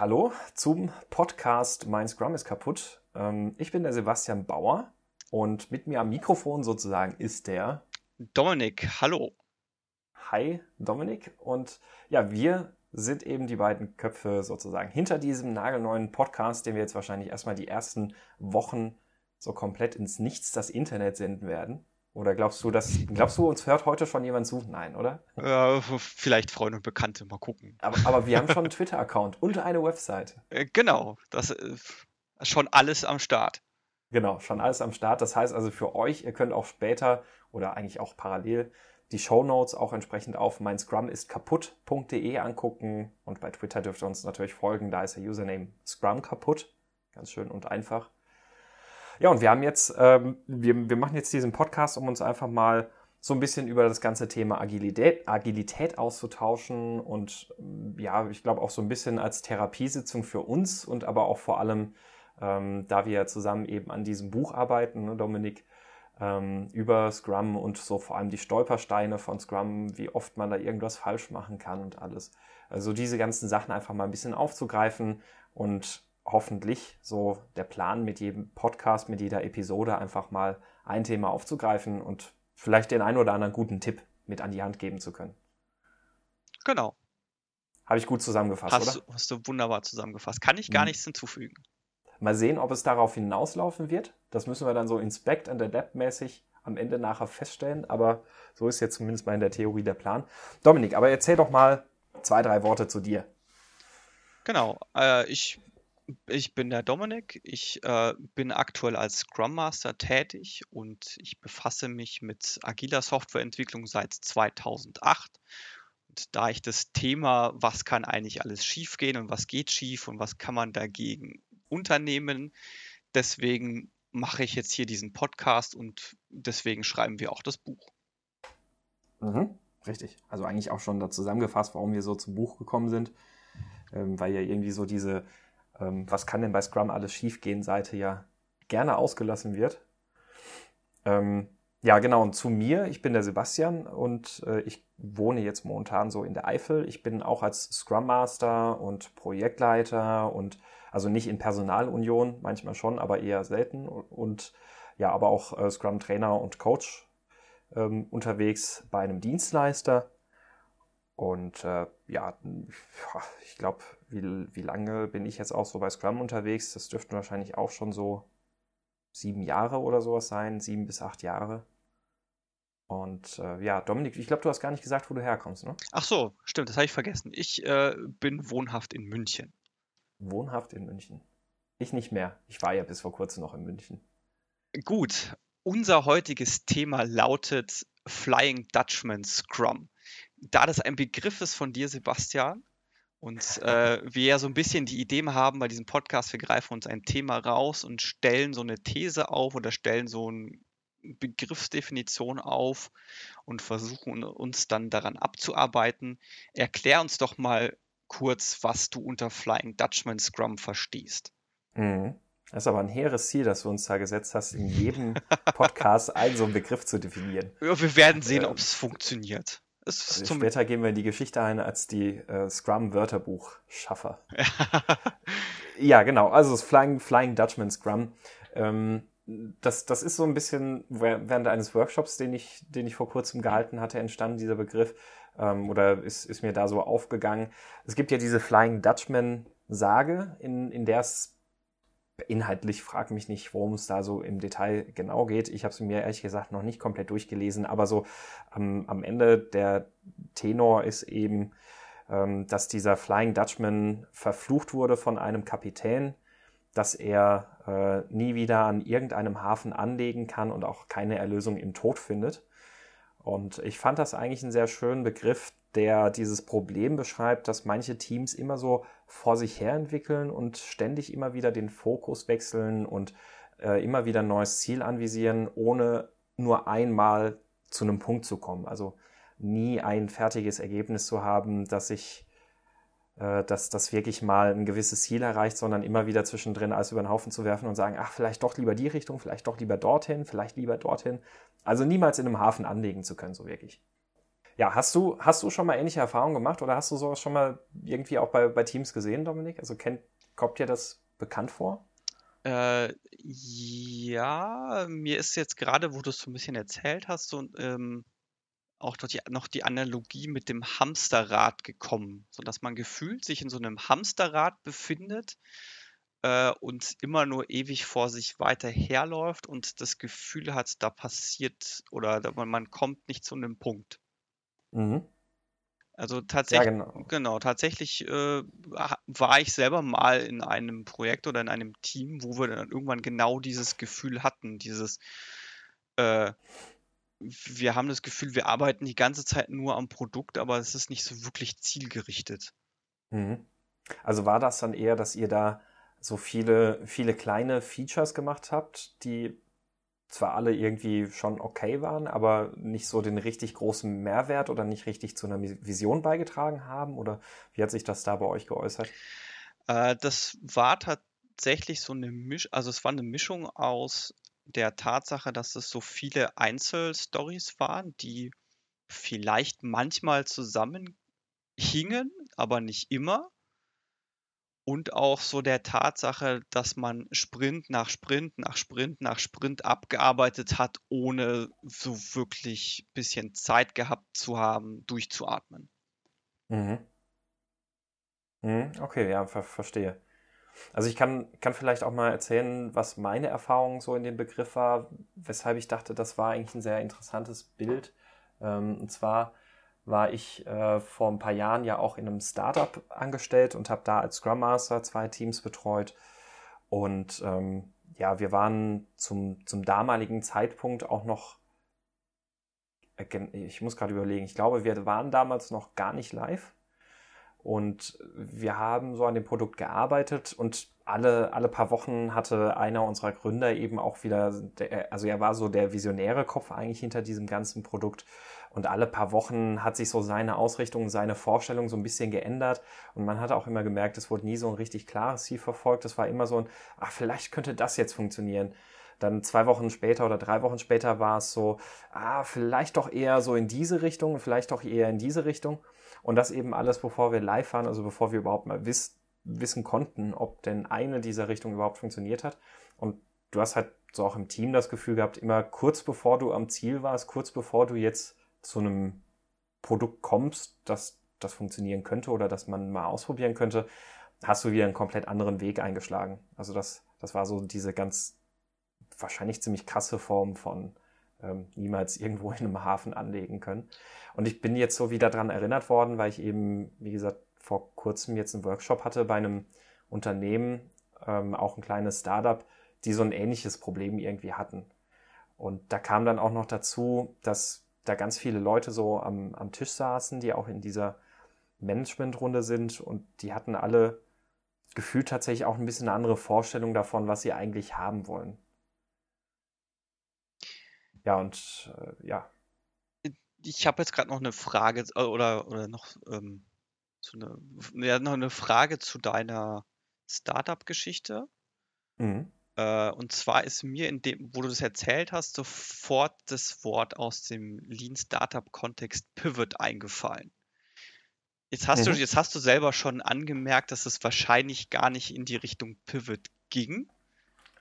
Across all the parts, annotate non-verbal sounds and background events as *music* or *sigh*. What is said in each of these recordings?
hallo zum Podcast Mein Scrum ist kaputt. Ähm, ich bin der Sebastian Bauer und mit mir am Mikrofon sozusagen ist der Dominik. Hallo. Hi Dominik und ja, wir sind eben die beiden Köpfe sozusagen hinter diesem nagelneuen Podcast, den wir jetzt wahrscheinlich erstmal die ersten Wochen so komplett ins Nichts das Internet senden werden. Oder glaubst du, dass glaubst du, uns hört heute schon jemand zu? Nein, oder? Äh, vielleicht Freunde und Bekannte, mal gucken. Aber, aber wir haben schon einen Twitter-Account und eine Website. *laughs* Äh, genau, das ist schon alles am Start. Genau, schon alles am Start. Das heißt also für euch, ihr könnt auch später oder eigentlich auch parallel die Show Notes auch entsprechend auf mein Scrum ist kaputt.de angucken und bei Twitter dürft ihr uns natürlich folgen. Da ist der Username Scrum kaputt. Ganz schön und einfach. Ja, und wir haben jetzt, ähm, wir, wir machen jetzt diesen Podcast, um uns einfach mal so ein bisschen über das ganze Thema Agilität, Agilität auszutauschen und ähm, ja, ich glaube auch so ein bisschen als Therapiesitzung für uns und aber auch vor allem, ähm, da wir zusammen eben an diesem Buch arbeiten, ne, Dominik, ähm, über Scrum und so vor allem die Stolpersteine von Scrum, wie oft man da irgendwas falsch machen kann und alles. Also diese ganzen Sachen einfach mal ein bisschen aufzugreifen und hoffentlich so der Plan mit jedem Podcast, mit jeder Episode einfach mal ein Thema aufzugreifen und vielleicht den einen oder anderen guten Tipp mit an die Hand geben zu können. Genau. Habe ich gut zusammengefasst, hast, oder? Hast du wunderbar zusammengefasst. Kann ich gar hm. nichts hinzufügen. Mal sehen, ob es darauf hinauslaufen wird. Das müssen wir dann so inspect and adapt mäßig am Ende nachher feststellen. Aber so ist jetzt zumindest mal in der Theorie der Plan. Dominik, aber erzähl doch mal zwei, drei Worte zu dir. Genau. Äh, ich ich bin der Dominik. Ich äh, bin aktuell als Scrum Master tätig und ich befasse mich mit agiler Softwareentwicklung seit 2008. Und da ich das Thema, was kann eigentlich alles schiefgehen und was geht schief und was kann man dagegen unternehmen, deswegen mache ich jetzt hier diesen Podcast und deswegen schreiben wir auch das Buch. Mhm, richtig. Also eigentlich auch schon da zusammengefasst, warum wir so zum Buch gekommen sind, ähm, weil ja irgendwie so diese was kann denn bei Scrum alles schiefgehen, Seite ja gerne ausgelassen wird. Ähm, ja, genau, und zu mir, ich bin der Sebastian und äh, ich wohne jetzt momentan so in der Eifel. Ich bin auch als Scrum Master und Projektleiter und also nicht in Personalunion, manchmal schon, aber eher selten und ja, aber auch äh, Scrum Trainer und Coach ähm, unterwegs bei einem Dienstleister. Und äh, ja, *laughs* ich glaube, wie, wie lange bin ich jetzt auch so bei Scrum unterwegs? Das dürften wahrscheinlich auch schon so sieben Jahre oder sowas sein, sieben bis acht Jahre. Und äh, ja, Dominik, ich glaube, du hast gar nicht gesagt, wo du herkommst, ne? Ach so, stimmt, das habe ich vergessen. Ich äh, bin wohnhaft in München. Wohnhaft in München. Ich nicht mehr. Ich war ja bis vor kurzem noch in München. Gut, unser heutiges Thema lautet Flying Dutchman Scrum da das ein Begriff ist von dir, Sebastian, und äh, *laughs* wir ja so ein bisschen die Idee haben bei diesem Podcast, wir greifen uns ein Thema raus und stellen so eine These auf oder stellen so eine Begriffsdefinition auf und versuchen uns dann daran abzuarbeiten. Erklär uns doch mal kurz, was du unter Flying Dutchman Scrum verstehst. Mhm. Das ist aber ein hehres Ziel, das du uns da gesetzt hast, in jedem Podcast *laughs* einen so einen Begriff zu definieren. Ja, wir werden sehen, äh, ob es funktioniert. Also später gehen wir in die Geschichte ein als die äh, Scrum-Wörterbuch-Schaffer. *laughs* ja, genau. Also das Flying, Flying Dutchman Scrum. Ähm, das, das ist so ein bisschen während eines Workshops, den ich, den ich vor kurzem gehalten hatte, entstanden dieser Begriff ähm, oder ist, ist mir da so aufgegangen. Es gibt ja diese Flying Dutchman Sage, in, in der es Inhaltlich frag mich nicht, worum es da so im Detail genau geht. Ich habe es mir ehrlich gesagt noch nicht komplett durchgelesen, aber so am, am Ende der Tenor ist eben, ähm, dass dieser Flying Dutchman verflucht wurde von einem Kapitän, dass er äh, nie wieder an irgendeinem Hafen anlegen kann und auch keine Erlösung im Tod findet. Und ich fand das eigentlich einen sehr schönen Begriff, der dieses Problem beschreibt, dass manche Teams immer so vor sich her entwickeln und ständig immer wieder den Fokus wechseln und äh, immer wieder ein neues Ziel anvisieren, ohne nur einmal zu einem Punkt zu kommen. Also nie ein fertiges Ergebnis zu haben, dass sich äh, dass das wirklich mal ein gewisses Ziel erreicht, sondern immer wieder zwischendrin alles über den Haufen zu werfen und sagen, ach, vielleicht doch lieber die Richtung, vielleicht doch lieber dorthin, vielleicht lieber dorthin. Also niemals in einem Hafen anlegen zu können, so wirklich. Ja, hast du, hast du schon mal ähnliche Erfahrungen gemacht oder hast du sowas schon mal irgendwie auch bei, bei Teams gesehen, Dominik? Also kennt, kommt dir das bekannt vor? Äh, ja, mir ist jetzt gerade, wo du es so ein bisschen erzählt hast, so ähm, auch noch die, noch die Analogie mit dem Hamsterrad gekommen, sodass man gefühlt sich in so einem Hamsterrad befindet äh, und immer nur ewig vor sich weiter herläuft und das Gefühl hat, da passiert oder man kommt nicht zu einem Punkt. Mhm. Also tatsächlich, ja, genau. genau. tatsächlich äh, war ich selber mal in einem Projekt oder in einem Team, wo wir dann irgendwann genau dieses Gefühl hatten, dieses äh, wir haben das Gefühl, wir arbeiten die ganze Zeit nur am Produkt, aber es ist nicht so wirklich zielgerichtet. Mhm. Also war das dann eher, dass ihr da so viele, viele kleine Features gemacht habt, die zwar alle irgendwie schon okay waren, aber nicht so den richtig großen Mehrwert oder nicht richtig zu einer Vision beigetragen haben? Oder wie hat sich das da bei euch geäußert? Äh, das war tatsächlich so eine Mischung, also es war eine Mischung aus der Tatsache, dass es so viele Einzelstories waren, die vielleicht manchmal zusammenhingen, aber nicht immer und auch so der Tatsache, dass man Sprint nach Sprint nach Sprint nach Sprint abgearbeitet hat, ohne so wirklich ein bisschen Zeit gehabt zu haben, durchzuatmen. Mhm. Mhm, okay, ja, ver verstehe. Also ich kann, kann vielleicht auch mal erzählen, was meine Erfahrung so in dem Begriff war, weshalb ich dachte, das war eigentlich ein sehr interessantes Bild. Ähm, und zwar war ich äh, vor ein paar Jahren ja auch in einem Startup angestellt und habe da als Scrum Master zwei Teams betreut. Und ähm, ja, wir waren zum, zum damaligen Zeitpunkt auch noch, äh, ich muss gerade überlegen, ich glaube, wir waren damals noch gar nicht live. Und wir haben so an dem Produkt gearbeitet und alle, alle paar Wochen hatte einer unserer Gründer eben auch wieder, der, also er war so der visionäre Kopf eigentlich hinter diesem ganzen Produkt und alle paar Wochen hat sich so seine Ausrichtung, seine Vorstellung so ein bisschen geändert. Und man hat auch immer gemerkt, es wurde nie so ein richtig klares Ziel verfolgt. Es war immer so ein, ach, vielleicht könnte das jetzt funktionieren. Dann zwei Wochen später oder drei Wochen später war es so, ah, vielleicht doch eher so in diese Richtung, vielleicht doch eher in diese Richtung. Und das eben alles, bevor wir live waren, also bevor wir überhaupt mal wiss, wissen konnten, ob denn eine dieser Richtungen überhaupt funktioniert hat. Und du hast halt so auch im Team das Gefühl gehabt, immer kurz bevor du am Ziel warst, kurz bevor du jetzt zu einem Produkt kommst, das das funktionieren könnte oder das man mal ausprobieren könnte, hast du wieder einen komplett anderen Weg eingeschlagen. Also das, das war so diese ganz wahrscheinlich ziemlich krasse Form von ähm, niemals irgendwo in einem Hafen anlegen können. Und ich bin jetzt so wieder daran erinnert worden, weil ich eben, wie gesagt, vor kurzem jetzt einen Workshop hatte bei einem Unternehmen, ähm, auch ein kleines Startup, die so ein ähnliches Problem irgendwie hatten. Und da kam dann auch noch dazu, dass da ganz viele Leute so am, am Tisch saßen, die auch in dieser Managementrunde sind und die hatten alle gefühlt tatsächlich auch ein bisschen eine andere Vorstellung davon, was sie eigentlich haben wollen. Ja, und äh, ja. Ich habe jetzt gerade noch eine Frage äh, oder, oder noch, ähm, so eine, ja, noch eine Frage zu deiner Startup-Geschichte. Mhm. Äh, und zwar ist mir in dem, wo du das erzählt hast, sofort das Wort aus dem Lean Startup Kontext Pivot eingefallen. Jetzt hast, mhm. du, jetzt hast du selber schon angemerkt, dass es wahrscheinlich gar nicht in die Richtung Pivot ging,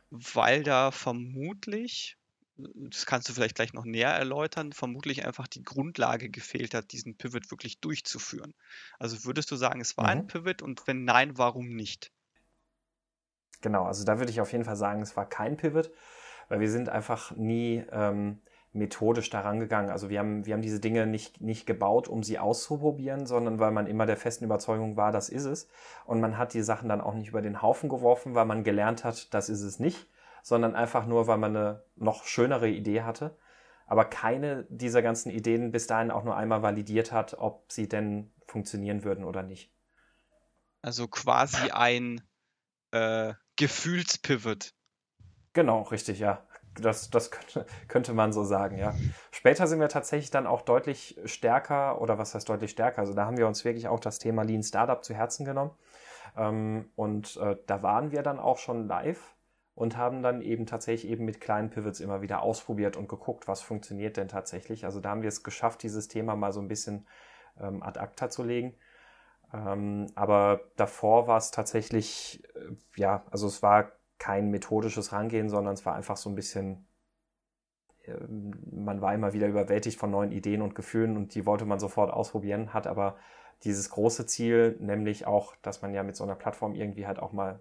weil da vermutlich, das kannst du vielleicht gleich noch näher erläutern, vermutlich einfach die Grundlage gefehlt hat, diesen Pivot wirklich durchzuführen. Also würdest du sagen, es war mhm. ein Pivot und wenn nein, warum nicht? Genau, also da würde ich auf jeden Fall sagen, es war kein Pivot, weil wir sind einfach nie ähm, methodisch daran gegangen. Also wir haben, wir haben diese Dinge nicht, nicht gebaut, um sie auszuprobieren, sondern weil man immer der festen Überzeugung war, das ist es. Und man hat die Sachen dann auch nicht über den Haufen geworfen, weil man gelernt hat, das ist es nicht, sondern einfach nur, weil man eine noch schönere Idee hatte. Aber keine dieser ganzen Ideen bis dahin auch nur einmal validiert hat, ob sie denn funktionieren würden oder nicht. Also quasi ein äh, Gefühlspivot. Genau, richtig, ja. Das, das könnte, könnte man so sagen, ja. Später sind wir tatsächlich dann auch deutlich stärker, oder was heißt deutlich stärker? Also da haben wir uns wirklich auch das Thema Lean Startup zu Herzen genommen. Ähm, und äh, da waren wir dann auch schon live. und haben dann eben tatsächlich eben mit kleinen Pivots immer wieder ausprobiert und geguckt, was funktioniert denn tatsächlich. Also da haben wir es geschafft, dieses Thema mal so ein bisschen ähm, ad acta zu legen. Ähm, aber davor war es tatsächlich, ja, also es war kein methodisches Rangehen, sondern es war einfach so ein bisschen, äh, man war immer wieder überwältigt von neuen Ideen und Gefühlen und die wollte man sofort ausprobieren, hat aber dieses große Ziel, nämlich auch, dass man ja mit so einer Plattform irgendwie halt auch mal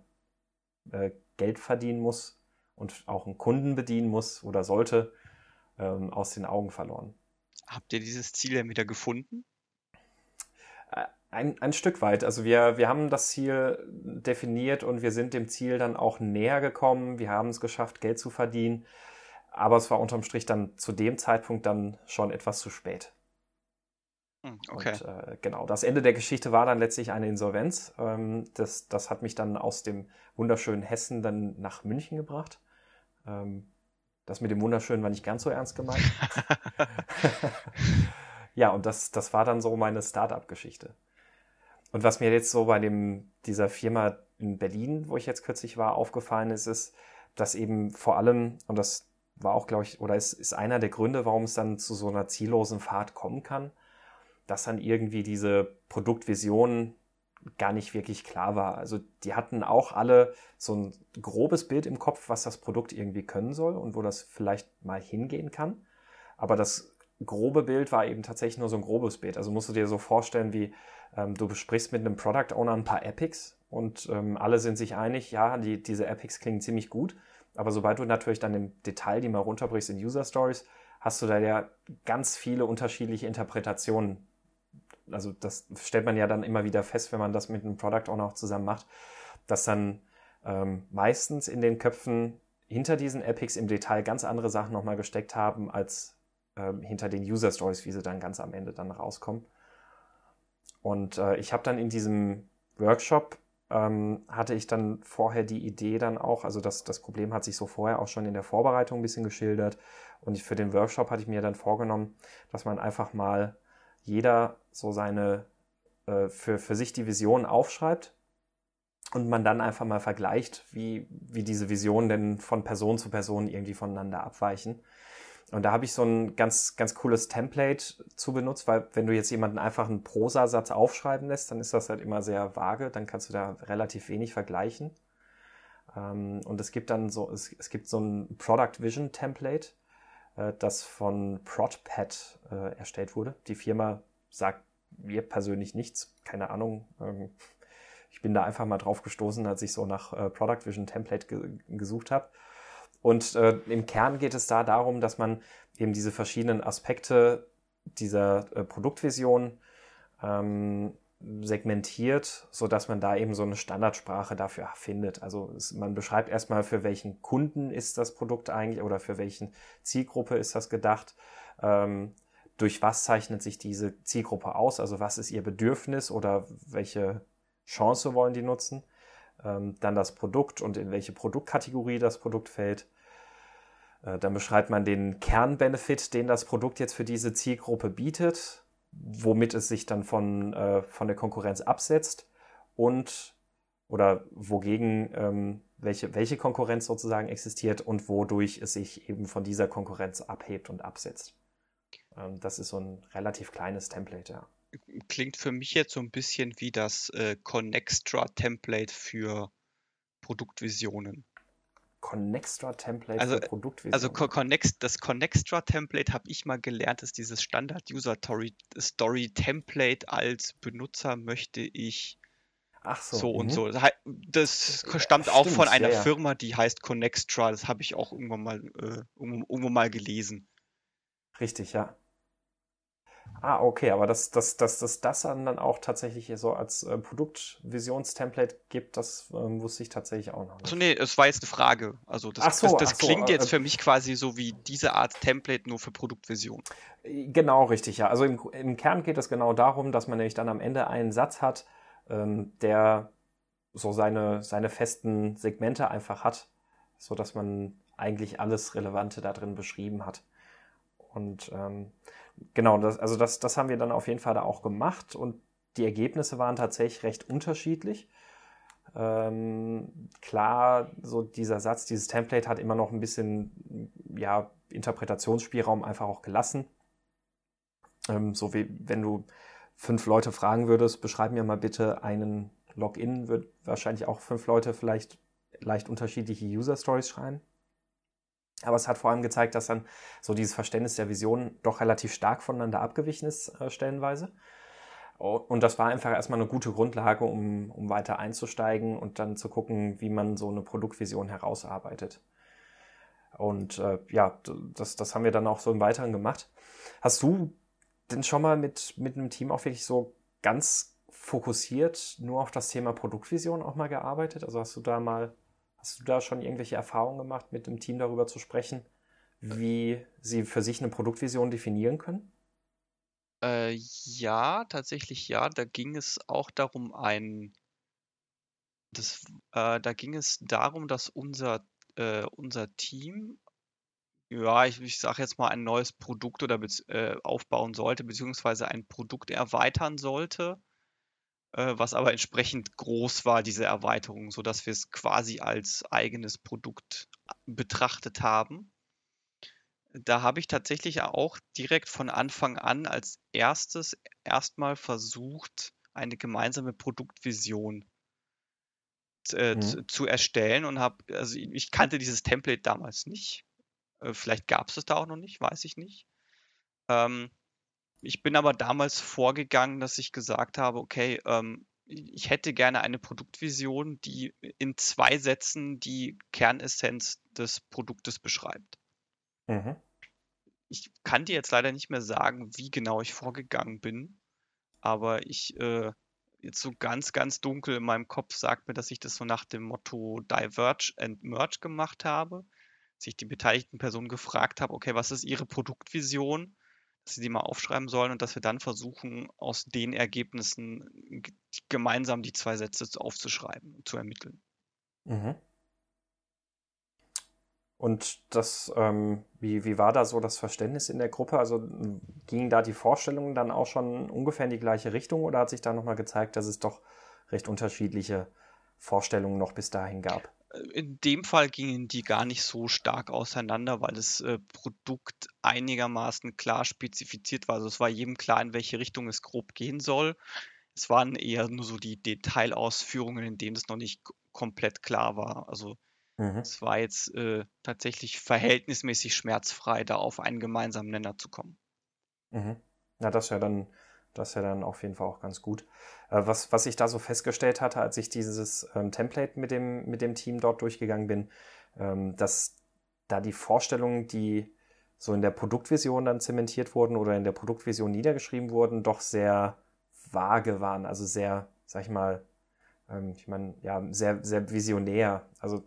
äh, Geld verdienen muss und auch einen Kunden bedienen muss oder sollte, ähm, aus den Augen verloren. Habt ihr dieses Ziel denn wieder gefunden? Ein, ein Stück weit. Also wir, wir haben das Ziel definiert und wir sind dem Ziel dann auch näher gekommen. Wir haben es geschafft, Geld zu verdienen. Aber es war unterm Strich dann zu dem Zeitpunkt dann schon etwas zu spät. Hm, okay. Und, äh, genau, das Ende der Geschichte war dann letztlich eine Insolvenz. Ähm, das, das hat mich dann aus dem wunderschönen Hessen dann nach München gebracht. Ähm, das mit dem Wunderschönen war nicht ganz so ernst gemeint. *laughs* *laughs* ja, und das, das war dann so meine Startup-Geschichte. Und was mir jetzt so bei dem, dieser Firma in Berlin, wo ich jetzt kürzlich war, aufgefallen ist, ist, dass eben vor allem, und das war auch, glaube ich, oder ist, ist einer der Gründe, warum es dann zu so einer ziellosen Fahrt kommen kann, dass dann irgendwie diese Produktvision gar nicht wirklich klar war. Also die hatten auch alle so ein grobes Bild im Kopf, was das Produkt irgendwie können soll und wo das vielleicht mal hingehen kann. Aber das grobe Bild war eben tatsächlich nur so ein grobes Bild. Also musst du dir so vorstellen, wie ähm, du besprichst mit einem Product Owner ein paar Epics und ähm, alle sind sich einig, ja, die, diese Epics klingen ziemlich gut. Aber sobald du natürlich dann im Detail die mal runterbrichst in User Stories, hast du da ja ganz viele unterschiedliche Interpretationen. Also das stellt man ja dann immer wieder fest, wenn man das mit einem Product Owner auch zusammen macht, dass dann ähm, meistens in den Köpfen hinter diesen Epics im Detail ganz andere Sachen nochmal gesteckt haben, als ähm, hinter den User Stories, wie sie dann ganz am Ende dann rauskommen. Und äh, ich habe dann in diesem Workshop ähm, hatte ich dann vorher die Idee dann auch, also das, das Problem hat sich so vorher auch schon in der Vorbereitung ein bisschen geschildert. Und ich, für den Workshop hatte ich mir dann vorgenommen, dass man einfach mal jeder so seine, äh, für, für sich die Vision aufschreibt und man dann einfach mal vergleicht, wie, wie diese Visionen denn von Person zu Person irgendwie voneinander abweichen. Und da habe ich so ein ganz, ganz cooles Template zu benutzt, weil wenn du jetzt jemanden einfach einen Prosasatz aufschreiben lässt, dann ist das halt immer sehr vage, dann kannst du da relativ wenig vergleichen. Ähm, und es gibt dann so, es, es gibt so ein Product Vision Template, äh, das von ProdPad äh, erstellt wurde. Die Firma sagt mir persönlich nichts, keine Ahnung. Ähm, ich bin da einfach mal drauf gestoßen, als ich so nach äh, Product Vision Template ge gesucht habe. Und äh, im Kern geht es da darum, dass man eben diese verschiedenen Aspekte dieser äh, Produktvision ähm, segmentiert, so dass man da eben so eine Standardsprache dafür findet. Also es, man beschreibt erstmal, für welchen Kunden ist das Produkt eigentlich oder für welchen Zielgruppe ist das gedacht. Ähm, durch was zeichnet sich diese Zielgruppe aus? Also was ist ihr Bedürfnis oder welche Chance wollen die nutzen? Ähm, dann das Produkt und in welche Produktkategorie das Produkt fällt. Äh, dann beschreibt man den Kernbenefit, den das Produkt jetzt für diese Zielgruppe bietet, womit es sich dann von, äh, von der Konkurrenz absetzt und oder wogegen ähm, welche, welche Konkurrenz sozusagen existiert und wodurch es sich eben von dieser Konkurrenz abhebt und absetzt. Ähm, das ist so ein relativ kleines Template, ja klingt für mich jetzt so ein bisschen wie das äh, Connextra-Template für Produktvisionen. Connextra-Template also, für Produktvisionen? Also Connext, das Connextra-Template habe ich mal gelernt, ist dieses Standard-User-Story-Template als Benutzer möchte ich Ach so, so und mhm. so. Das stammt ja, auch stimmt, von einer ja, ja. Firma, die heißt Connextra. Das habe ich auch irgendwann mal, äh, irgendwo, irgendwo mal gelesen. Richtig, ja. Ah, okay, aber dass, dass, dass, dass das dann auch tatsächlich so als äh, Produktvisionstemplate gibt, das ähm, wusste ich tatsächlich auch noch nicht. Achso, nee, es war jetzt eine Frage. Also das, so, das, das klingt so, jetzt äh, für mich quasi so wie diese Art Template nur für Produktvision. Äh, genau, richtig, ja. Also im, im Kern geht es genau darum, dass man nämlich dann am Ende einen Satz hat, ähm, der so seine, seine festen Segmente einfach hat, so dass man eigentlich alles Relevante da drin beschrieben hat. Und ähm, genau, das, also das, das haben wir dann auf jeden Fall da auch gemacht und die Ergebnisse waren tatsächlich recht unterschiedlich. Ähm, klar, so dieser Satz, dieses Template hat immer noch ein bisschen ja, Interpretationsspielraum einfach auch gelassen. Ähm, so wie wenn du fünf Leute fragen würdest, beschreib mir mal bitte einen Login, wird wahrscheinlich auch fünf Leute vielleicht leicht unterschiedliche User Stories schreiben. Aber es hat vor allem gezeigt, dass dann so dieses Verständnis der Vision doch relativ stark voneinander abgewichen ist, äh, stellenweise. Und das war einfach erstmal eine gute Grundlage, um, um weiter einzusteigen und dann zu gucken, wie man so eine Produktvision herausarbeitet. Und äh, ja, das, das haben wir dann auch so im Weiteren gemacht. Hast du denn schon mal mit, mit einem Team auch wirklich so ganz fokussiert nur auf das Thema Produktvision auch mal gearbeitet? Also hast du da mal, hast du da schon irgendwelche Erfahrungen gemacht, mit dem Team darüber zu sprechen, wie sie für sich eine Produktvision definieren können? Äh, ja, tatsächlich ja. Da ging es auch darum, ein, das, äh, da ging es darum, dass unser, äh, unser Team, ja, ich, ich sage jetzt mal, ein neues Produkt oder äh, aufbauen sollte, beziehungsweise ein Produkt erweitern sollte, äh, was aber entsprechend groß war, diese Erweiterung, sodass wir es quasi als eigenes Produkt betrachtet haben da habe ich tatsächlich auch direkt von Anfang an als erstes erstmal versucht, eine gemeinsame Produktvision äh, mhm. zu, zu, erstellen und habe, also ich kannte dieses Template damals nicht. Äh, vielleicht gab es es da auch noch nicht, weiß ich nicht. Ähm, ich bin aber damals vorgegangen, dass ich gesagt habe, okay, ähm, ich hätte gerne eine Produktvision, die in zwei Sätzen die Kernessenz des Produktes beschreibt. Mhm. Ich kann dir jetzt leider nicht mehr sagen, wie genau ich vorgegangen bin, aber ich äh, jetzt so ganz, ganz dunkel in meinem Kopf sagt mir, dass ich das so nach dem Motto Diverge and Merge gemacht habe. Dass ich die beteiligten Personen gefragt habe, okay, was ist ihre Produktvision? Sie die mal aufschreiben sollen und dass wir dann versuchen, aus den Ergebnissen gemeinsam die zwei Sätze aufzuschreiben, zu ermitteln. Mhm. Und das, ähm, wie, wie war da so das Verständnis in der Gruppe? Also gingen da die Vorstellungen dann auch schon ungefähr in die gleiche Richtung oder hat sich da nochmal gezeigt, dass es doch recht unterschiedliche Vorstellungen noch bis dahin gab? In dem Fall gingen die gar nicht so stark auseinander, weil das äh, Produkt einigermaßen klar spezifiziert war. Also es war jedem klar, in welche Richtung es grob gehen soll. Es waren eher nur so die Detailausführungen, in denen es noch nicht komplett klar war. Also Mhm. Es war jetzt äh, tatsächlich verhältnismäßig schmerzfrei, da auf einen gemeinsamen Nenner zu kommen. Mhm. Na, das ist ja dann, das ist ja dann auf jeden Fall auch ganz gut. Äh, was, was ich da so festgestellt hatte, als ich dieses ähm, Template mit dem, mit dem Team dort durchgegangen bin, ähm, dass da die Vorstellungen, die so in der Produktvision dann zementiert wurden oder in der Produktvision niedergeschrieben wurden, doch sehr vage waren, also sehr, sag ich mal, ich meine, ja, sehr, sehr visionär. Also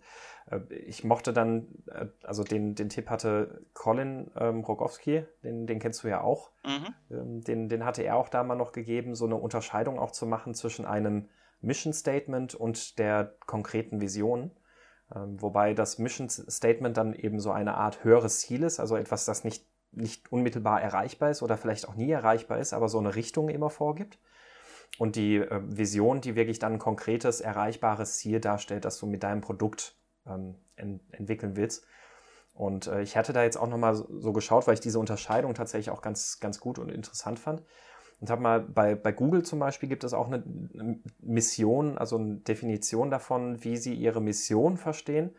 äh, ich mochte dann, äh, also den, den Tipp hatte Colin ähm, Rogowski, den, den kennst du ja auch. Mhm. Ähm, den, den hatte er auch da mal noch gegeben, so eine Unterscheidung auch zu machen zwischen einem Mission Statement und der konkreten Vision. Ähm, wobei das Mission Statement dann eben so eine Art höheres Ziel ist, also etwas, das nicht, nicht unmittelbar erreichbar ist oder vielleicht auch nie erreichbar ist, aber so eine Richtung immer vorgibt und die äh, Vision, die wirklich dann ein konkretes, erreichbares Ziel darstellt, das du mit deinem Produkt ähm, ent entwickeln willst. Und äh, ich hatte da jetzt auch nochmal so, geschaut, weil ich diese Unterscheidung tatsächlich auch ganz, ganz gut und interessant fand. Und habe mal bei, bei Google zum Beispiel gibt es auch eine, eine Mission, also eine Definition davon, wie sie ihre Mission verstehen.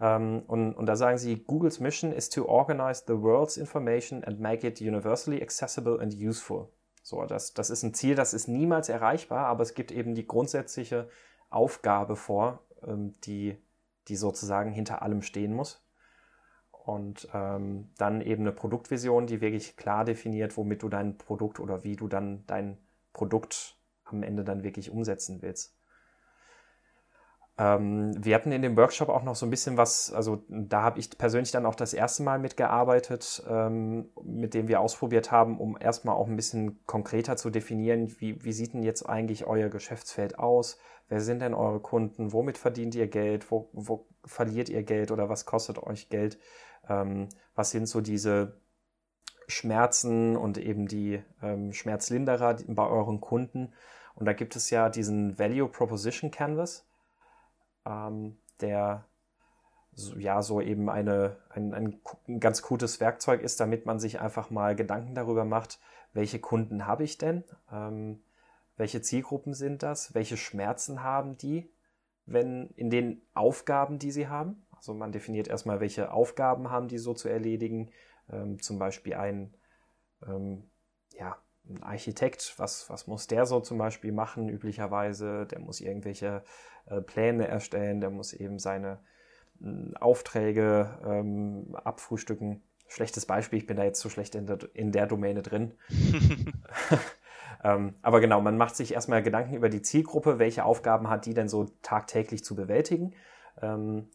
Um, ähm, und, und, da sagen sie, Googles Mission is to organize the world's information and make it universally accessible and useful. So, das, das ist ein Ziel, das ist niemals erreichbar, aber es gibt eben die grundsätzliche Aufgabe vor, ähm, die, die sozusagen hinter allem stehen muss. Und ähm, dann eben eine Produktvision, die wirklich klar definiert, womit du dein Produkt oder wie du dann dein Produkt am Ende dann wirklich umsetzen willst. Ähm, wir hatten in dem Workshop auch noch so ein bisschen was, also da habe ich persönlich dann auch das erste Mal mitgearbeitet, ähm, mit dem wir ausprobiert haben, um erstmal auch ein bisschen konkreter zu definieren, wie, wie sieht denn jetzt eigentlich euer Geschäftsfeld aus? Wer sind denn eure Kunden? Womit verdient ihr Geld? Wo, wo verliert ihr Geld oder was kostet euch Geld? Ähm, was sind so diese Schmerzen und eben die Schmerzlinderer bei euren Kunden? Und da gibt es ja diesen Value Proposition Canvas ähm, der ja so eben eine, ein, ein, ein ganz gutes Werkzeug ist, damit man sich einfach mal Gedanken darüber macht, welche Kunden habe ich denn, ähm, welche Zielgruppen sind das, welche Schmerzen haben die, wenn in den Aufgaben, die sie haben. Also man definiert erstmal, welche Aufgaben haben die so zu erledigen, ähm, zum Beispiel ein ähm, ja, ein Architekt, was, was muss der so zum Beispiel machen üblicherweise? Der muss irgendwelche äh, Pläne erstellen, der muss eben seine äh, Aufträge ähm, abfrühstücken. Schlechtes Beispiel, ich bin da jetzt zu schlecht in der, in der Domäne drin. *laughs* ähm, aber genau, man macht sich erstmal Gedanken über die Zielgruppe, welche Aufgaben hat die denn so tagtäglich zu bewältigen. Ähm,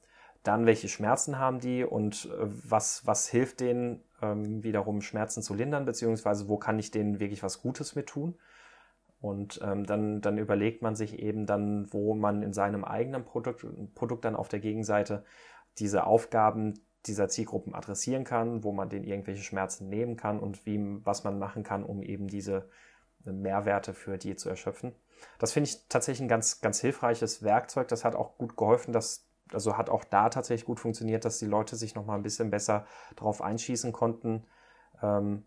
dann, welche Schmerzen haben die und äh, was, was hilft denen ähm, wiederum Schmerzen zu lindern, beziehungsweise wo kann ich denen wirklich was Gutes mit tun. Und ähm, dann, dann überlegt man sich eben dann, wo man in seinem eigenen Produkt, Produkt dann auf der Gegenseite diese Aufgaben dieser Zielgruppen adressieren kann, wo man denen irgendwelche Schmerzen nehmen kann und wie, was man machen kann, um eben diese Mehrwerte für die zu erschöpfen. Das finde ich tatsächlich ein ganz, ganz hilfreiches Werkzeug. Das hat auch gut geholfen, dass also hat auch da tatsächlich gut funktioniert, dass die Leute sich noch mal ein bisschen besser darauf einschießen konnten. Ähm,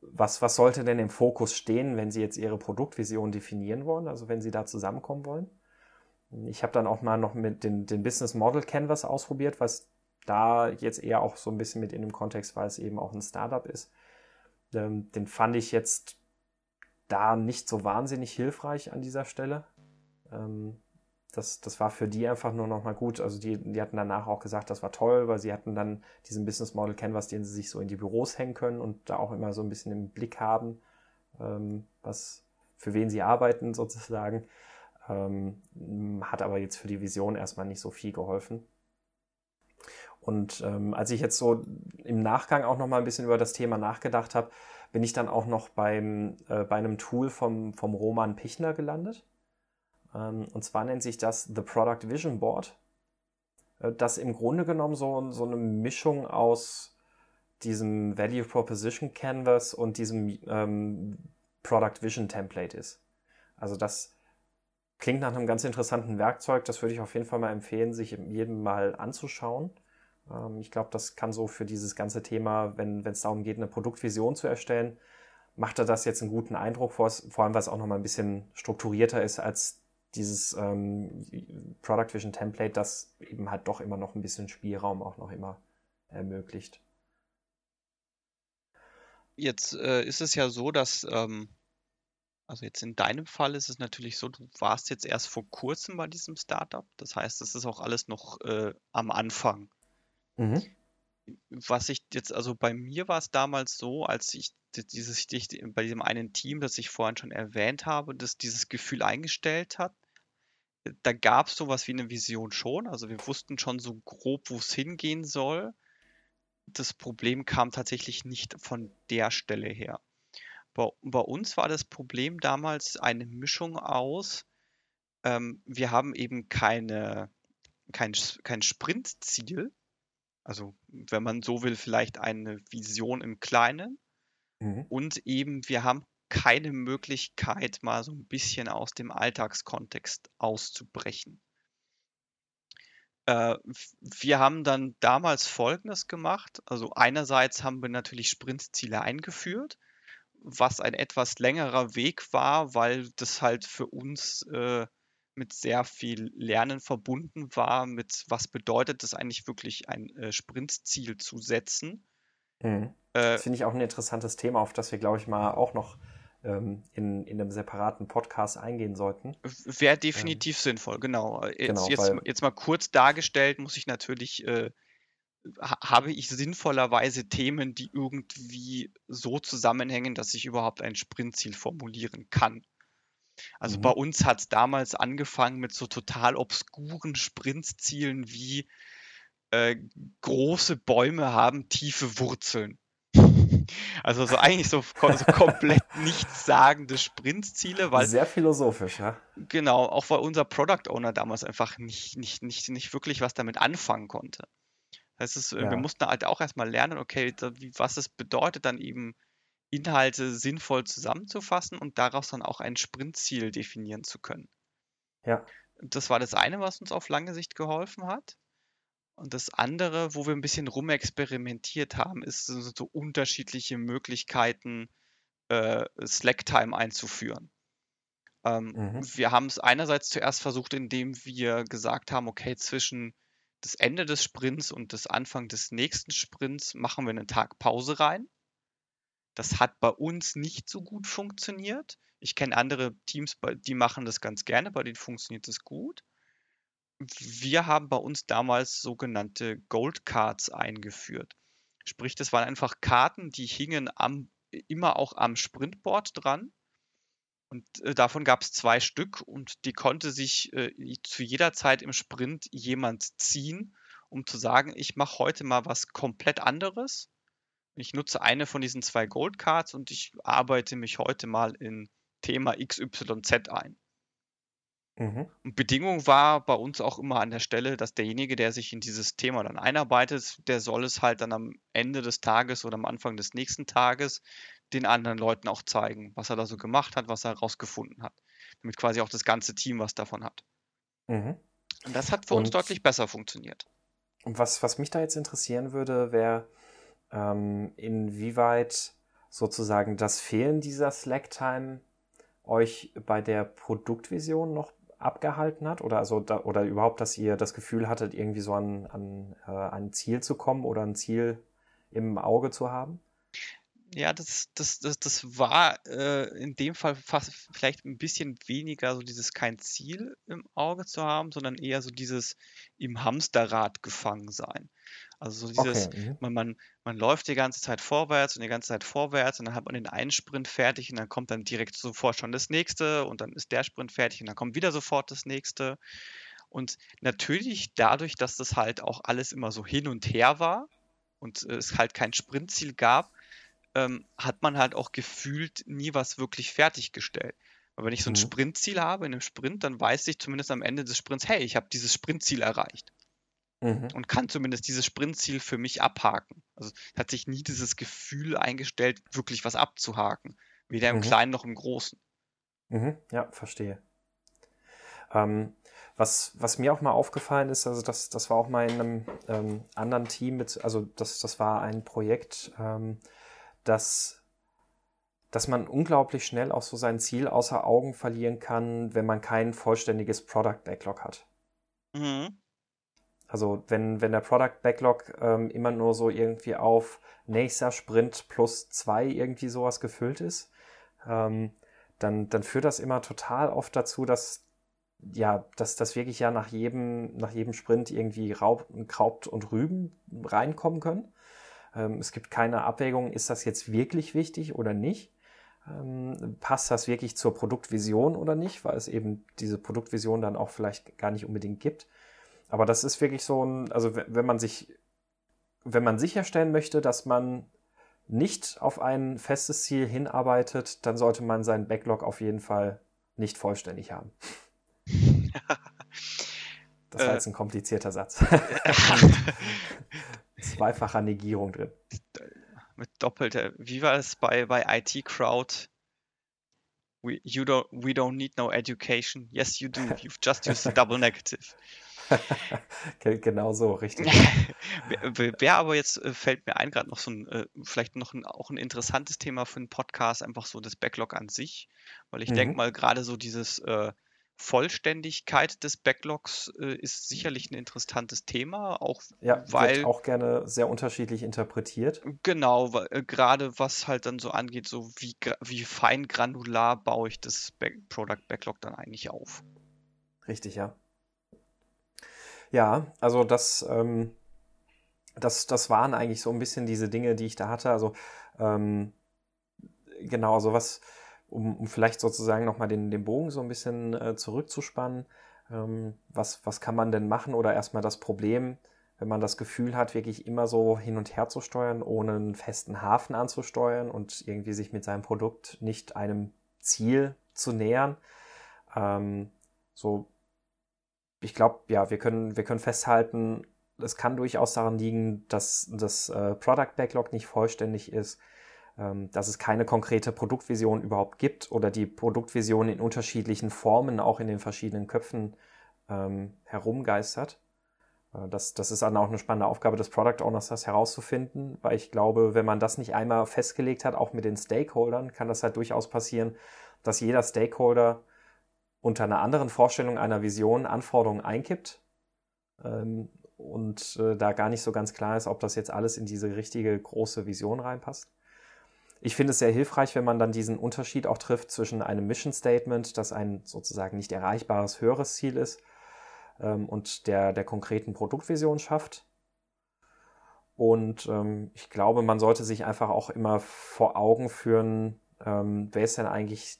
was, was sollte denn im Fokus stehen, wenn Sie jetzt Ihre Produktvision definieren wollen, also wenn Sie da zusammenkommen wollen? Ich habe dann auch mal noch mit den, den Business Model Canvas ausprobiert, was da jetzt eher auch so ein bisschen mit in dem Kontext, weil es eben auch ein Startup ist. Ähm, den fand ich jetzt da nicht so wahnsinnig hilfreich an dieser Stelle. Ähm, das, das war für die einfach nur nochmal gut. Also die, die hatten danach auch gesagt, das war toll, weil sie hatten dann diesen Business Model Canvas, den sie sich so in die Büros hängen können und da auch immer so ein bisschen im Blick haben, ähm, was, für wen sie arbeiten *laughs* sozusagen. Ähm, hat aber jetzt für die Vision erstmal nicht so viel geholfen. Und ähm, als ich jetzt so im Nachgang auch nochmal ein bisschen über das Thema nachgedacht habe, bin ich dann auch noch beim, äh, bei einem Tool vom, vom Roman Pichner gelandet. Ähm, und zwar nennt sich das The Product Vision Board. Äh, das im Grunde genommen so, so eine Mischung aus diesem Value Proposition Canvas und diesem ähm, Product Vision Template ist. Also das klingt nach einem ganz interessanten Werkzeug. Das würde ich auf jeden Fall mal empfehlen, sich jedem mal anzuschauen. Ähm, ich glaube, das kann so für dieses ganze Thema, wenn es darum geht, eine Produktvision zu erstellen, macht er das jetzt einen guten Eindruck, vor, vor allem weil es auch nochmal ein bisschen strukturierter ist als dieses ähm, Product Vision Template, das eben halt doch immer noch ein bisschen Spielraum auch noch immer ermöglicht. Jetzt äh, ist es ja so, dass, ähm, also jetzt in deinem Fall ist es natürlich so, du warst jetzt erst vor kurzem bei diesem Startup. Das heißt, das ist auch alles noch äh, am Anfang. Mhm. Was ich jetzt, also bei mir war es damals so, als ich dieses, bei diesem einen Team, das ich vorhin schon erwähnt habe, das dieses Gefühl eingestellt hat, da gab es sowas wie eine Vision schon. Also wir wussten schon so grob, wo es hingehen soll. Das Problem kam tatsächlich nicht von der Stelle her. Bei, bei uns war das Problem damals eine Mischung aus, ähm, wir haben eben keine, kein, kein Sprintziel. Also wenn man so will, vielleicht eine Vision im Kleinen. Mhm. Und eben wir haben keine Möglichkeit, mal so ein bisschen aus dem Alltagskontext auszubrechen. Äh, wir haben dann damals Folgendes gemacht. Also einerseits haben wir natürlich Sprintziele eingeführt, was ein etwas längerer Weg war, weil das halt für uns äh, mit sehr viel Lernen verbunden war, mit was bedeutet es eigentlich wirklich ein äh, Sprintziel zu setzen. Mhm. Äh, das finde ich auch ein interessantes Thema, auf das wir, glaube ich, mal auch noch ähm, in, in einem separaten Podcast eingehen sollten. Wäre definitiv ähm, sinnvoll, genau. Jetzt, genau jetzt, jetzt, mal kurz dargestellt, muss ich natürlich, äh, habe ich sinnvollerweise Themen, die irgendwie so zusammenhängen, dass ich überhaupt ein Sprintziel formulieren kann. Also mhm. bei uns hat es damals angefangen mit so total obskuren Sprintzielen wie äh, große Bäume haben tiefe Wurzeln. *laughs* Also so eigentlich so, so komplett *laughs* nichtssagende Sprintziele, weil. Sehr philosophisch, ja. Genau, auch weil unser Product Owner damals einfach nicht, nicht, nicht, nicht wirklich was damit anfangen konnte. Das ist, ja. wir mussten halt auch erstmal lernen, okay, was es bedeutet, dann eben Inhalte sinnvoll zusammenzufassen und daraus dann auch ein Sprintziel definieren zu können. Ja. Das war das eine, was uns auf lange Sicht geholfen hat. Und das andere, wo wir ein bisschen rumexperimentiert haben, ist so, so unterschiedliche Möglichkeiten, äh, Slack-Time einzuführen. Ähm, mhm. Wir haben es einerseits zuerst versucht, indem wir gesagt haben, okay, zwischen das Ende des Sprints und das Anfang des nächsten Sprints machen wir einen Tag Pause rein. Das hat bei uns nicht so gut funktioniert. Ich kenne andere Teams, die machen das ganz gerne, bei denen funktioniert es gut. Wir haben bei uns damals sogenannte Gold Cards eingeführt. Sprich, das waren einfach Karten, die hingen am, immer auch am Sprintboard dran. Und äh, davon gab es zwei Stück und die konnte sich äh, zu jeder Zeit im Sprint jemand ziehen, um zu sagen, ich mache heute mal was komplett anderes. Ich nutze eine von diesen zwei Gold Cards und ich arbeite mich heute mal in Thema XYZ ein. Mhm. Und Bedingung war bei uns auch immer an der Stelle, dass derjenige, der sich in dieses Thema dann einarbeitet, der soll es halt dann am Ende des Tages oder am Anfang des nächsten Tages den anderen Leuten auch zeigen, was er da so gemacht hat, was er herausgefunden hat. Damit quasi auch das ganze Team was davon hat. Mhm. Und das hat für und, uns deutlich besser funktioniert. Und was, was mich da jetzt interessieren würde, wäre, ähm, inwieweit sozusagen das Fehlen dieser Slack-Time euch bei der Produktvision noch abgehalten hat oder also da, oder überhaupt, dass ihr das Gefühl hattet, irgendwie so an, an äh, ein Ziel zu kommen oder ein Ziel im Auge zu haben? Ja, das, das, das, das war äh, in dem Fall fast vielleicht ein bisschen weniger so dieses kein Ziel im Auge zu haben, sondern eher so dieses im Hamsterrad gefangen sein. Also so dieses, okay. mhm. man, man, man läuft die ganze Zeit vorwärts und die ganze Zeit vorwärts und dann hat man den einen Sprint fertig und dann kommt dann direkt sofort schon das nächste und dann ist der Sprint fertig und dann kommt wieder sofort das nächste. Und natürlich dadurch, dass das halt auch alles immer so hin und her war und es halt kein Sprintziel gab, ähm, hat man halt auch gefühlt nie was wirklich fertiggestellt. Aber wenn ich so ein mhm. Sprintziel habe in einem Sprint, dann weiß ich zumindest am Ende des Sprints, hey, ich habe dieses Sprintziel erreicht. Mhm. Und kann zumindest dieses Sprintziel für mich abhaken. Also hat sich nie dieses Gefühl eingestellt, wirklich was abzuhaken. Weder im mhm. Kleinen noch im Großen. Mhm. Ja, verstehe. Ähm, was, was mir auch mal aufgefallen ist, also das, das war auch mal in einem ähm, anderen Team, mit, also das, das war ein Projekt, ähm, dass, dass man unglaublich schnell auch so sein Ziel außer Augen verlieren kann, wenn man kein vollständiges Product Backlog hat. Mhm. Also wenn, wenn der Product Backlog ähm, immer nur so irgendwie auf nächster Sprint plus zwei irgendwie sowas gefüllt ist, ähm, dann, dann führt das immer total oft dazu, dass ja, dass das wirklich ja nach jedem, nach jedem Sprint irgendwie Raub, Kraut und Rüben reinkommen können. Ähm, es gibt keine Abwägung, ist das jetzt wirklich wichtig oder nicht? Ähm, passt das wirklich zur Produktvision oder nicht, weil es eben diese Produktvision dann auch vielleicht gar nicht unbedingt gibt. Aber das ist wirklich so ein, also wenn man sich, wenn man sicherstellen möchte, dass man nicht auf ein festes Ziel hinarbeitet, dann sollte man seinen Backlog auf jeden Fall nicht vollständig haben. *laughs* Das war jetzt ein komplizierter Satz. *laughs* *laughs* zweifacher Negierung drin. Mit doppelter. Wie war es bei, bei IT Crowd? We, you don't, we don't need no education. Yes, you do. You've just used a double negative. *laughs* genau so, richtig. *laughs* Wer aber jetzt äh, fällt mir ein, gerade noch so ein, äh, vielleicht noch ein, auch ein interessantes Thema für einen Podcast, einfach so das Backlog an sich, weil ich mhm. denke mal, gerade so dieses äh, Vollständigkeit des Backlogs äh, ist sicherlich ein interessantes Thema, auch ja, weil wird auch gerne sehr unterschiedlich interpretiert. Genau, äh, gerade was halt dann so angeht, so wie, wie fein granular baue ich das Back Product Backlog dann eigentlich auf. Richtig, ja. Ja, also das, ähm, das, das waren eigentlich so ein bisschen diese Dinge, die ich da hatte. Also ähm, genau, also was um, um vielleicht sozusagen nochmal den, den Bogen so ein bisschen äh, zurückzuspannen, ähm, was, was kann man denn machen oder erstmal das Problem, wenn man das Gefühl hat, wirklich immer so hin und her zu steuern, ohne einen festen Hafen anzusteuern und irgendwie sich mit seinem Produkt nicht einem Ziel zu nähern. Ähm, so, ich glaube, ja, wir können, wir können festhalten, es kann durchaus daran liegen, dass das äh, Product Backlog nicht vollständig ist dass es keine konkrete Produktvision überhaupt gibt oder die Produktvision in unterschiedlichen Formen auch in den verschiedenen Köpfen ähm, herumgeistert. Äh, das, das ist dann auch eine spannende Aufgabe des Product Owners, das herauszufinden, weil ich glaube, wenn man das nicht einmal festgelegt hat, auch mit den Stakeholdern, kann das halt durchaus passieren, dass jeder Stakeholder unter einer anderen Vorstellung einer Vision Anforderungen einkippt ähm, und äh, da gar nicht so ganz klar ist, ob das jetzt alles in diese richtige große Vision reinpasst. Ich finde es sehr hilfreich, wenn man dann diesen Unterschied auch trifft zwischen einem Mission Statement, das ein sozusagen nicht erreichbares höheres Ziel ist, ähm, und der, der konkreten Produktvision schafft. Und ähm, ich glaube, man sollte sich einfach auch immer vor Augen führen, ähm, wer ist denn eigentlich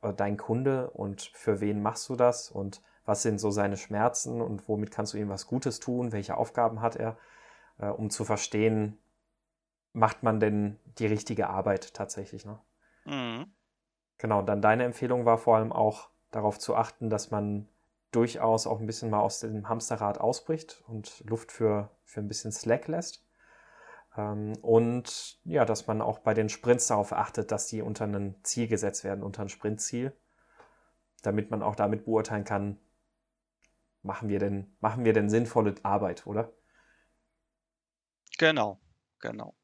äh, dein Kunde und für wen machst du das und was sind so seine Schmerzen und womit kannst du ihm was Gutes tun, welche Aufgaben hat er, äh, um zu verstehen, macht man denn die richtige Arbeit tatsächlich. Ne? Mhm. Genau, dann deine Empfehlung war vor allem auch darauf zu achten, dass man durchaus auch ein bisschen mal aus dem Hamsterrad ausbricht und Luft für, für ein bisschen Slack lässt. Ähm, und ja, dass man auch bei den Sprints darauf achtet, dass die unter ein Ziel gesetzt werden, unter ein Sprintziel, damit man auch damit beurteilen kann, machen wir denn, machen wir denn sinnvolle Arbeit, oder? Genau, genau.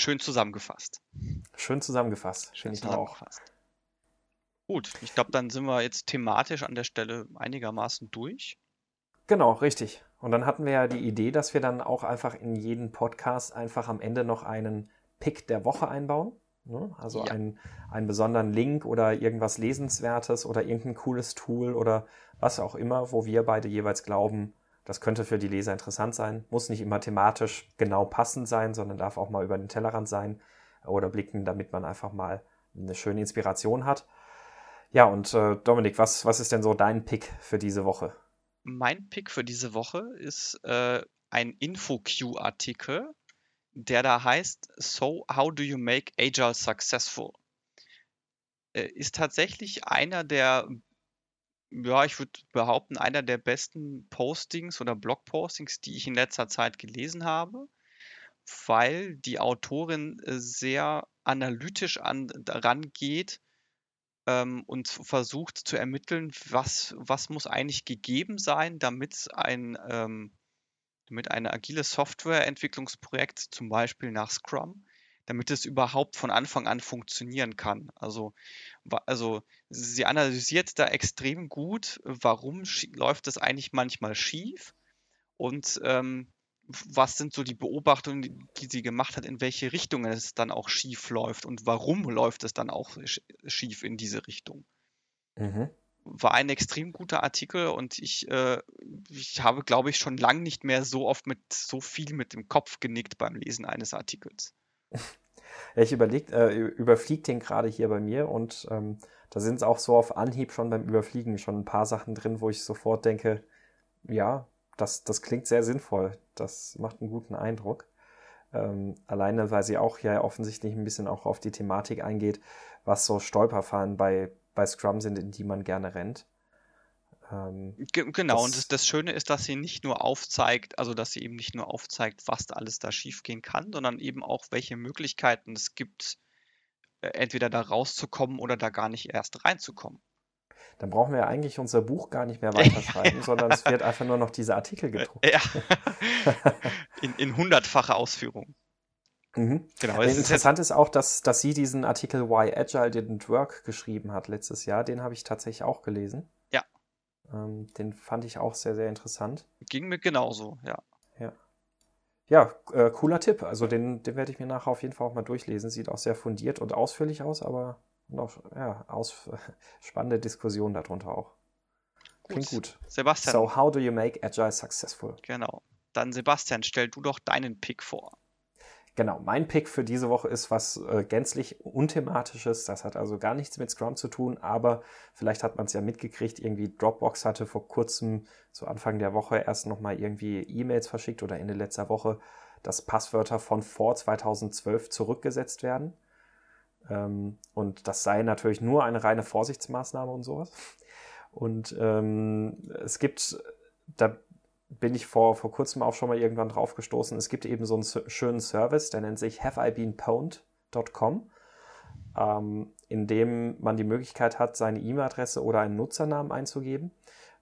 Schön zusammengefasst. Schön zusammengefasst, Schön ich zusammengefasst. auch. Gut, ich glaube, dann sind wir jetzt thematisch an der Stelle einigermaßen durch. Genau, richtig. Und dann hatten wir ja die Idee, dass wir dann auch einfach in jeden Podcast einfach am Ende noch einen Pick der Woche einbauen. Ne? Also ja. einen, einen besonderen Link oder irgendwas Lesenswertes oder irgendein cooles Tool oder was auch immer, wo wir beide jeweils glauben, das könnte für die Leser interessant sein. Muss nicht immer thematisch genau passend sein, sondern darf auch mal über den Tellerrand sein oder blicken, damit man einfach mal eine schöne Inspiration hat. Ja, und äh, Dominik, was, was ist denn so dein Pick für diese Woche? Mein Pick für diese Woche ist äh, ein InfoQ-Artikel, der da heißt So, how do you make Agile successful? Äh, ist tatsächlich einer der, ja, ich würde behaupten, einer der besten Postings oder Blogpostings, die ich in letzter Zeit gelesen habe, weil die Autorin äh, sehr analytisch an, daran geht, ähm, und versucht zu ermitteln, was, was muss eigentlich gegeben sein, damit ein, ähm, damit eine agile Softwareentwicklungsprojekt, zum Beispiel nach Scrum, damit es überhaupt von Anfang an funktionieren kann. Also, also sie analysiert da extrem gut, warum läuft es eigentlich manchmal schief und ähm, was sind so die Beobachtungen, die sie gemacht hat, in welche Richtung es dann auch schief läuft und warum läuft es dann auch schief in diese Richtung. Mhm. War ein extrem guter Artikel und ich, äh, ich habe, glaube ich, schon lange nicht mehr so oft mit so viel mit dem Kopf genickt beim Lesen eines Artikels. Ich überlegt, äh, überfliege den gerade hier bei mir und ähm, da sind es auch so auf Anhieb schon beim Überfliegen schon ein paar Sachen drin, wo ich sofort denke, ja, das, das klingt sehr sinnvoll. Das macht einen guten Eindruck. Ähm, alleine, weil sie auch ja offensichtlich ein bisschen auch auf die Thematik eingeht, was so Stolperfallen bei, bei Scrum sind, in die man gerne rennt. Ähm, genau, das, und das, das, Schöne ist, dass sie nicht nur aufzeigt, also dass sie eben nicht nur aufzeigt, was da alles da schiefgehen kann, sondern eben auch, welche Möglichkeiten es gibt, äh, entweder da rauszukommen oder da gar nicht erst reinzukommen dann brauchen wir ja eigentlich unser Buch gar nicht mehr weiterschreiben, *laughs* sondern es wird einfach nur noch diese Artikel gedruckt. Ja. *laughs* in, in hundertfache Ausführung. Mhm. Genau, Interessant ist, ist auch, dass, dass sie diesen Artikel Why Agile Didn't Work geschrieben hat letztes Jahr. Den habe ich tatsächlich auch gelesen. Ähm, den fand ich auch sehr, sehr interessant. Ging mir genauso, ja. Ja. Ja, äh, cooler Tipp. Also den, den werde ich mir nachher auf jeden Fall auch mal durchlesen. Sieht auch sehr fundiert und ausführlich aus, aber noch ja, aus, *laughs* spannende Diskussion darunter auch. Klingt gut. Sebastian. So, how do you make Agile successful? Genau. Dann Sebastian, stell du doch deinen Pick vor. Genau, mein Pick für diese Woche ist was äh, gänzlich unthematisches. Das hat also gar nichts mit Scrum zu tun, aber vielleicht hat man es ja mitgekriegt. Irgendwie Dropbox hatte vor kurzem, so Anfang der Woche, erst nochmal irgendwie E-Mails verschickt oder Ende letzter Woche, dass Passwörter von vor 2012 zurückgesetzt werden. Ähm, und das sei natürlich nur eine reine Vorsichtsmaßnahme und sowas. Und ähm, es gibt, da bin ich vor, vor kurzem auch schon mal irgendwann drauf gestoßen, es gibt eben so einen schönen Service, der nennt sich haveibeenpwned.com. ähm, in dem man die Möglichkeit hat, seine E-Mail-Adresse oder einen Nutzernamen einzugeben.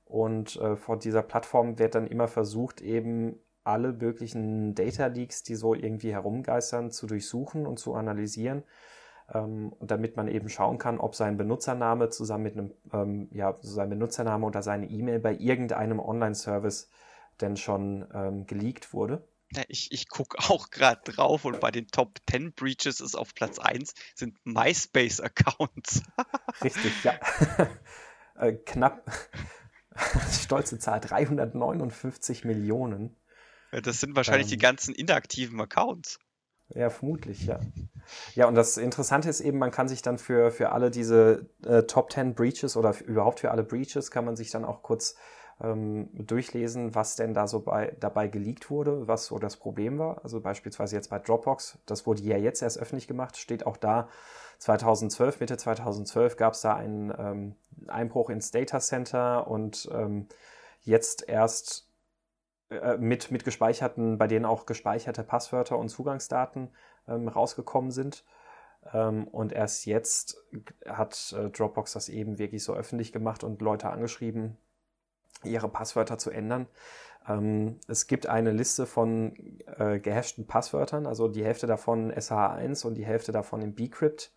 Und äh, von dieser Plattform wird dann immer versucht, eben alle möglichen Data Leaks, die so irgendwie herumgeistern, zu durchsuchen und zu analysieren, ähm, damit man eben schauen kann, ob sein Benutzername zusammen mit einem, ähm, ja, sein Benutzername oder seine E-Mail bei irgendeinem Online-Service denn schon ähm, geleakt wurde. Ja, ich, ich gucke *laughs* auch gerade drauf und bei den Top 10 Breaches ist auf Platz 1 sind MySpace-Accounts. *laughs* Richtig, ja. *laughs* äh, knapp, stolze Zahl, 359 Millionen. Das sind wahrscheinlich ähm, die ganzen inaktiven Accounts. Ja, vermutlich, ja. Ja, und das Interessante ist eben, man kann sich dann für, für alle diese äh, Top 10 Breaches oder überhaupt für alle Breaches kann man sich dann auch kurz ähm, durchlesen, was denn da so bei, dabei geleakt wurde, was so das Problem war. Also beispielsweise jetzt bei Dropbox, das wurde ja jetzt erst öffentlich gemacht, steht auch da 2012, Mitte 2012 gab es da einen ähm, Einbruch ins Data Center und ähm, jetzt erst äh, mit, mit gespeicherten, bei denen auch gespeicherte Passwörter und Zugangsdaten ähm, rausgekommen sind. Ähm, und erst jetzt hat äh, Dropbox das eben wirklich so öffentlich gemacht und Leute angeschrieben, ihre Passwörter zu ändern. Ähm, es gibt eine Liste von äh, gehashten Passwörtern, also die Hälfte davon SH1 und die Hälfte davon im Bcrypt.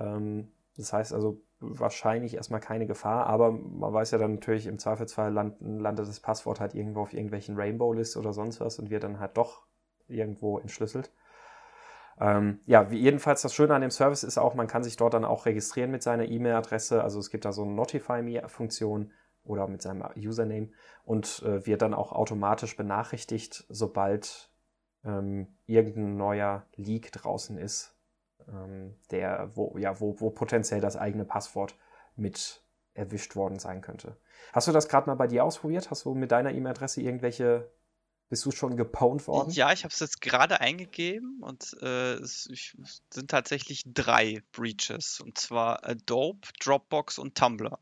Ähm, das heißt also wahrscheinlich erstmal keine Gefahr, aber man weiß ja dann natürlich im Zweifelsfall land, landet das Passwort halt irgendwo auf irgendwelchen Rainbow-Lists oder sonst was und wird dann halt doch irgendwo entschlüsselt. Ähm, ja, wie, jedenfalls das Schöne an dem Service ist auch, man kann sich dort dann auch registrieren mit seiner E-Mail-Adresse. Also es gibt da so eine Notify Me-Funktion oder mit seinem Username und äh, wird dann auch automatisch benachrichtigt, sobald ähm, irgendein neuer Leak draußen ist, ähm, der, wo, ja, wo, wo potenziell das eigene Passwort mit erwischt worden sein könnte. Hast du das gerade mal bei dir ausprobiert? Hast du mit deiner E-Mail-Adresse irgendwelche bist du schon gepwned worden? Ja, ich habe es jetzt gerade eingegeben und äh, es sind tatsächlich drei Breaches. Und zwar Adobe, Dropbox und Tumblr.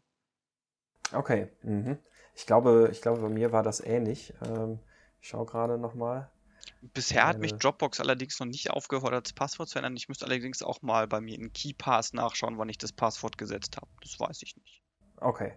Okay. Mhm. Ich glaube, ich glaube, bei mir war das ähnlich. Ähm, ich schaue gerade nochmal. Bisher hat mich Dropbox allerdings noch nicht aufgefordert, das Passwort zu ändern. Ich müsste allerdings auch mal bei mir in KeyPass nachschauen, wann ich das Passwort gesetzt habe. Das weiß ich nicht. Okay.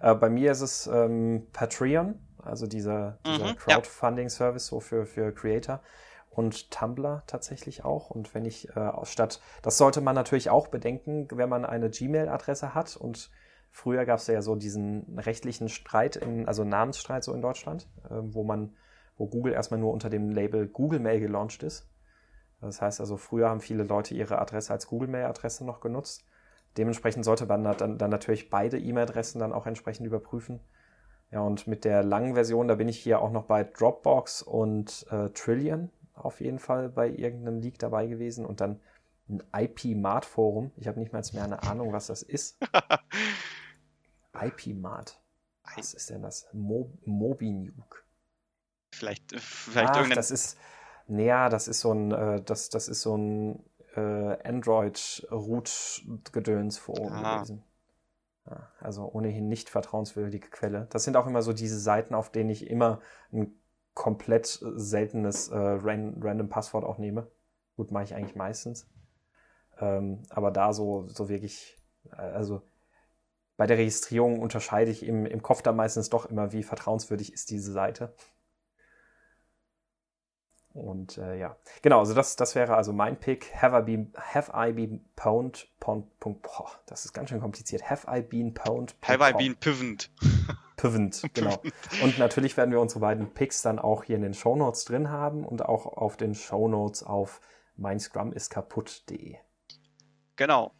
Äh, bei mir ist es ähm, Patreon, also dieser, dieser mhm, Crowdfunding-Service so für, für Creator und Tumblr tatsächlich auch. Und wenn ich äh, statt, das sollte man natürlich auch bedenken, wenn man eine Gmail-Adresse hat und Früher gab es ja so diesen rechtlichen Streit, in, also Namensstreit so in Deutschland, äh, wo man, wo Google erstmal nur unter dem Label Google Mail gelauncht ist. Das heißt also, früher haben viele Leute ihre Adresse als Google Mail-Adresse noch genutzt. Dementsprechend sollte man dann, dann natürlich beide E-Mail-Adressen dann auch entsprechend überprüfen. Ja, und mit der langen Version, da bin ich hier auch noch bei Dropbox und äh, Trillion auf jeden Fall bei irgendeinem Leak dabei gewesen und dann ein IP-Mart-Forum. Ich habe nicht mal mehr eine Ahnung, was das ist. *laughs* IP-Mart. Was ist denn das? Mo Mobinuke. Vielleicht, äh, vielleicht Ach, das ist, naja, das ist so ein, äh, das, das ist so ein äh, Android-Root-Gedöns-Forum ah. gewesen. Ja, also ohnehin nicht vertrauenswürdige Quelle. Das sind auch immer so diese Seiten, auf denen ich immer ein komplett seltenes äh, ran random Passwort auch nehme. Gut, mache ich eigentlich meistens. Ähm, aber da so, so wirklich, äh, also bei der Registrierung unterscheide ich im, im Kopf da meistens doch immer, wie vertrauenswürdig ist diese Seite. Und äh, ja, genau, also das, das wäre also mein Pick. Have I been, have I been pwned, pwned, pwned boah, das ist ganz schön kompliziert. Have I been pwned? Have I been pivend? Pivend, *laughs* genau. Und natürlich werden wir unsere beiden Picks dann auch hier in den Show Notes drin haben und auch auf den Show Notes auf meinscrumiskaputt.de. Genau.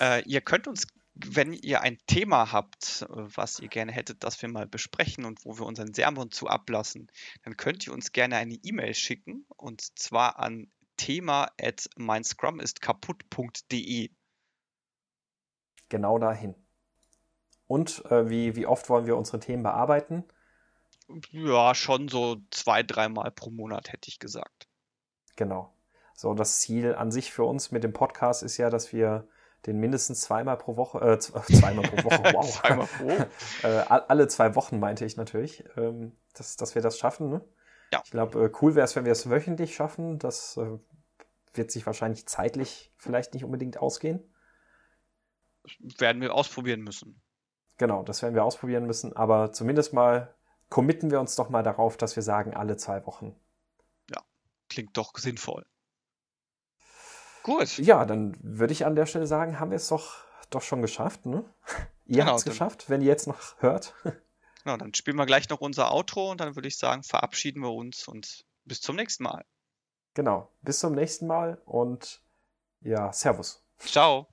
Äh, ihr könnt uns wenn ihr ein Thema habt, was ihr gerne hättet, dass wir mal besprechen und wo wir unseren Sermon zu ablassen, dann könnt ihr uns gerne eine E-Mail schicken und zwar an thema at meinscrumistkaputt.de. Genau dahin. Und äh, wie, wie oft wollen wir unsere Themen bearbeiten? Ja, schon so zwei, dreimal pro Monat, hätte ich gesagt. Genau. So, das Ziel an sich für uns mit dem Podcast ist ja, dass wir den mindestens zweimal pro Woche, äh, *laughs* zweimal pro Woche, *laughs* wow. zweimal pro? *laughs* äh, alle zwei Wochen meinte ich natürlich, ähm, dass, dass wir das schaffen. Ne? Ja. Ich glaube, äh, cool wäre es, wenn wir es wöchentlich schaffen. Das äh, wird sich wahrscheinlich zeitlich vielleicht nicht unbedingt ausgehen. Werden wir ausprobieren müssen. Genau, das werden wir ausprobieren müssen, aber zumindest mal committen wir uns doch mal darauf, dass wir sagen, alle zwei Wochen. Ja, klingt doch sinnvoll. Gut. Ja, dann würde ich an der Stelle sagen, haben wir es doch, doch schon geschafft. Ne? *laughs* ihr genau, habt es geschafft, wenn ihr jetzt noch hört. *laughs* Genau, dann spielen wir gleich noch unser Outro und dann würde ich sagen, verabschieden wir uns und bis zum nächsten Mal. Genau, bis zum nächsten Mal und ja, Servus. Ciao.